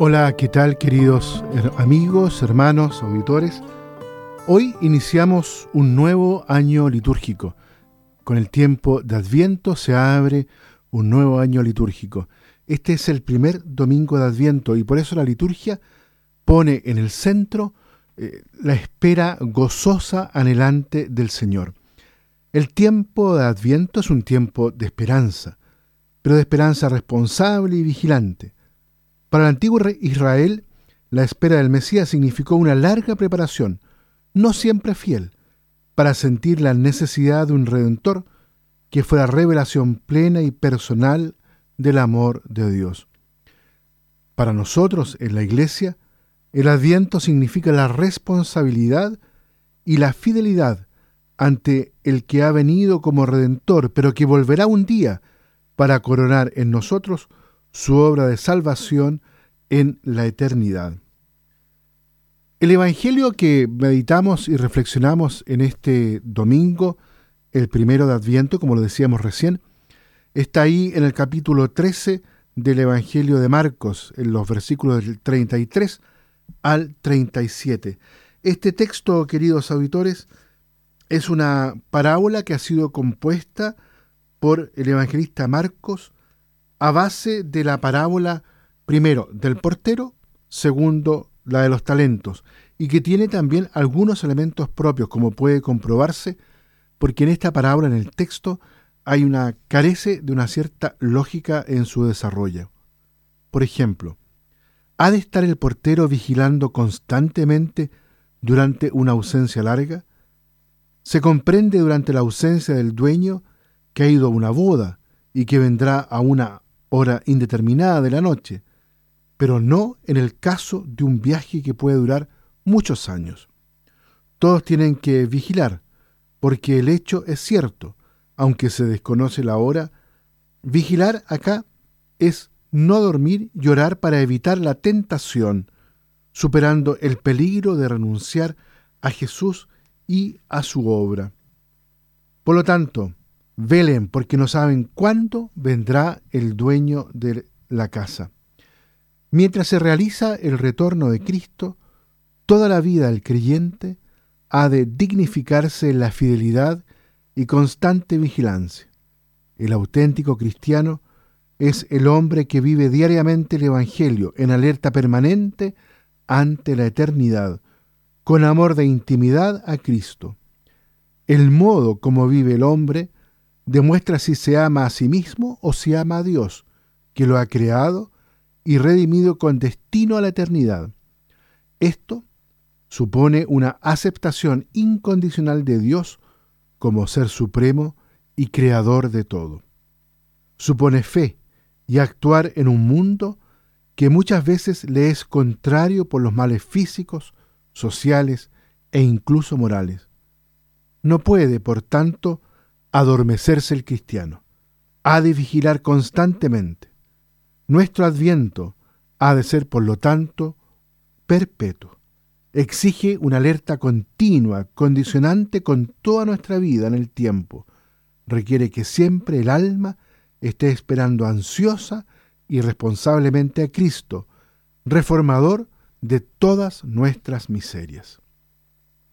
Hola, ¿qué tal queridos amigos, hermanos, auditores? Hoy iniciamos un nuevo año litúrgico. Con el tiempo de Adviento se abre un nuevo año litúrgico. Este es el primer domingo de Adviento y por eso la liturgia pone en el centro eh, la espera gozosa, anhelante del Señor. El tiempo de Adviento es un tiempo de esperanza, pero de esperanza responsable y vigilante. Para el antiguo Israel, la espera del Mesías significó una larga preparación, no siempre fiel, para sentir la necesidad de un redentor que fuera revelación plena y personal del amor de Dios. Para nosotros, en la Iglesia, el adviento significa la responsabilidad y la fidelidad ante el que ha venido como redentor, pero que volverá un día para coronar en nosotros su obra de salvación en la eternidad. El Evangelio que meditamos y reflexionamos en este domingo, el primero de Adviento, como lo decíamos recién, está ahí en el capítulo 13 del Evangelio de Marcos, en los versículos del 33 al 37. Este texto, queridos auditores, es una parábola que ha sido compuesta por el evangelista Marcos a base de la parábola, primero, del portero, segundo, la de los talentos, y que tiene también algunos elementos propios, como puede comprobarse, porque en esta parábola, en el texto, hay una carece de una cierta lógica en su desarrollo. Por ejemplo, ¿ha de estar el portero vigilando constantemente durante una ausencia larga? Se comprende durante la ausencia del dueño que ha ido a una boda y que vendrá a una hora indeterminada de la noche, pero no en el caso de un viaje que puede durar muchos años. Todos tienen que vigilar, porque el hecho es cierto, aunque se desconoce la hora. Vigilar acá es no dormir y orar para evitar la tentación, superando el peligro de renunciar a Jesús y a su obra. Por lo tanto, Velen porque no saben cuándo vendrá el dueño de la casa. Mientras se realiza el retorno de Cristo, toda la vida del creyente ha de dignificarse en la fidelidad y constante vigilancia. El auténtico cristiano es el hombre que vive diariamente el Evangelio en alerta permanente ante la eternidad, con amor de intimidad a Cristo. El modo como vive el hombre demuestra si se ama a sí mismo o si ama a Dios, que lo ha creado y redimido con destino a la eternidad. Esto supone una aceptación incondicional de Dios como ser supremo y creador de todo. Supone fe y actuar en un mundo que muchas veces le es contrario por los males físicos, sociales e incluso morales. No puede, por tanto, adormecerse el cristiano. Ha de vigilar constantemente. Nuestro adviento ha de ser, por lo tanto, perpetuo. Exige una alerta continua, condicionante con toda nuestra vida en el tiempo. Requiere que siempre el alma esté esperando ansiosa y responsablemente a Cristo, reformador de todas nuestras miserias.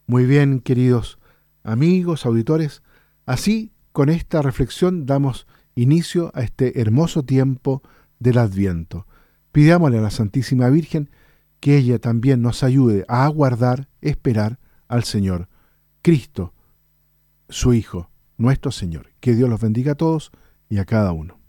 Muy bien, queridos amigos, auditores, Así, con esta reflexión damos inicio a este hermoso tiempo del Adviento. Pidámosle a la Santísima Virgen que ella también nos ayude a aguardar, esperar al Señor, Cristo, su Hijo, nuestro Señor. Que Dios los bendiga a todos y a cada uno.